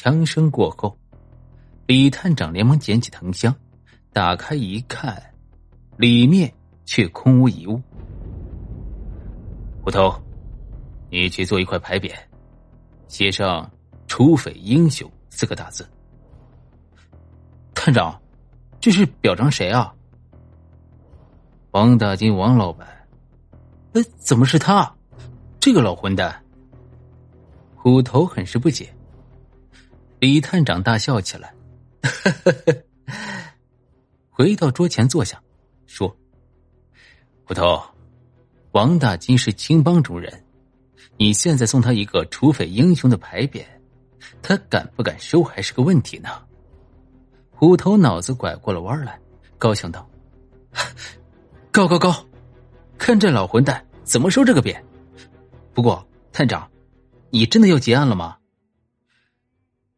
枪声过后，李探长连忙捡起藤箱，打开一看，里面却空无一物。虎头，你去做一块牌匾，写上“除匪英雄”四个大字。探长，这是表彰谁啊？王大金，王老板。哎，怎么是他？这个老混蛋！虎头很是不解。李探长大笑起来，回到桌前坐下，说：“虎头，王大金是青帮中人，你现在送他一个除匪英雄的牌匾，他敢不敢收还是个问题呢？”虎头脑子拐过了弯来，高兴道：“ 高高高！看这老混蛋怎么收这个匾！不过探长，你真的要结案了吗？”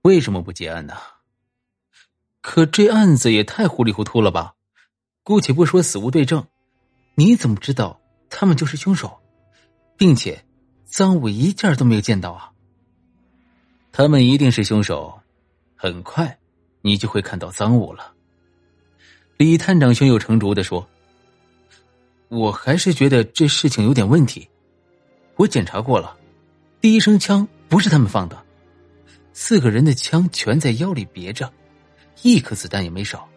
为什么不结案呢？可这案子也太糊里糊涂了吧！姑且不说死无对证，你怎么知道他们就是凶手，并且赃物一件都没有见到啊？他们一定是凶手，很快你就会看到赃物了。李探长胸有成竹的说：“我还是觉得这事情有点问题。我检查过了，第一声枪不是他们放的。”四个人的枪全在腰里别着，一颗子弹也没少。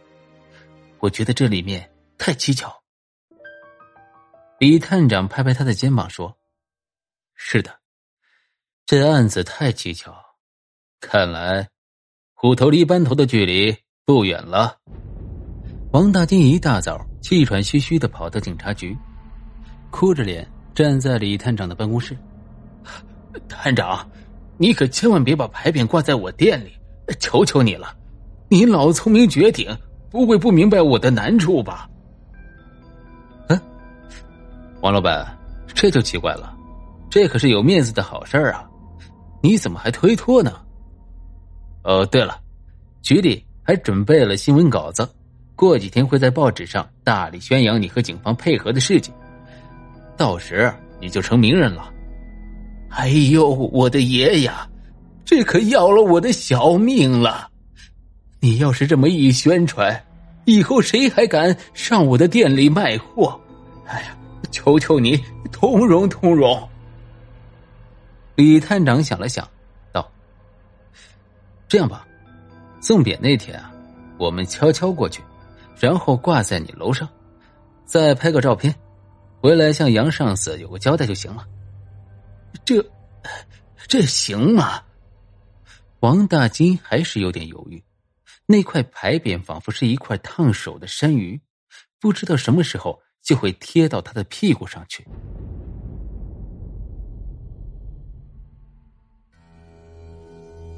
我觉得这里面太蹊跷。李探长拍拍他的肩膀说：“是的，这案子太蹊跷。看来，虎头离班头的距离不远了。”王大金一大早气喘吁吁的跑到警察局，哭着脸站在李探长的办公室。探长。你可千万别把牌匾挂在我店里，求求你了！你老聪明绝顶，不会不明白我的难处吧？嗯，王老板，这就奇怪了，这可是有面子的好事啊，你怎么还推脱呢？哦，对了，局里还准备了新闻稿子，过几天会在报纸上大力宣扬你和警方配合的事情，到时你就成名人了。哎呦，我的爷呀，这可要了我的小命了！你要是这么一宣传，以后谁还敢上我的店里卖货？哎呀，求求你，通融通融！李探长想了想，道：“这样吧，送匾那天啊，我们悄悄过去，然后挂在你楼上，再拍个照片，回来向杨上司有个交代就行了。”这，这行吗？王大金还是有点犹豫。那块牌匾仿佛是一块烫手的山芋，不知道什么时候就会贴到他的屁股上去。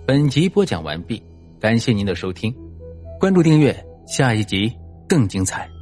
本集播讲完毕，感谢您的收听，关注订阅，下一集更精彩。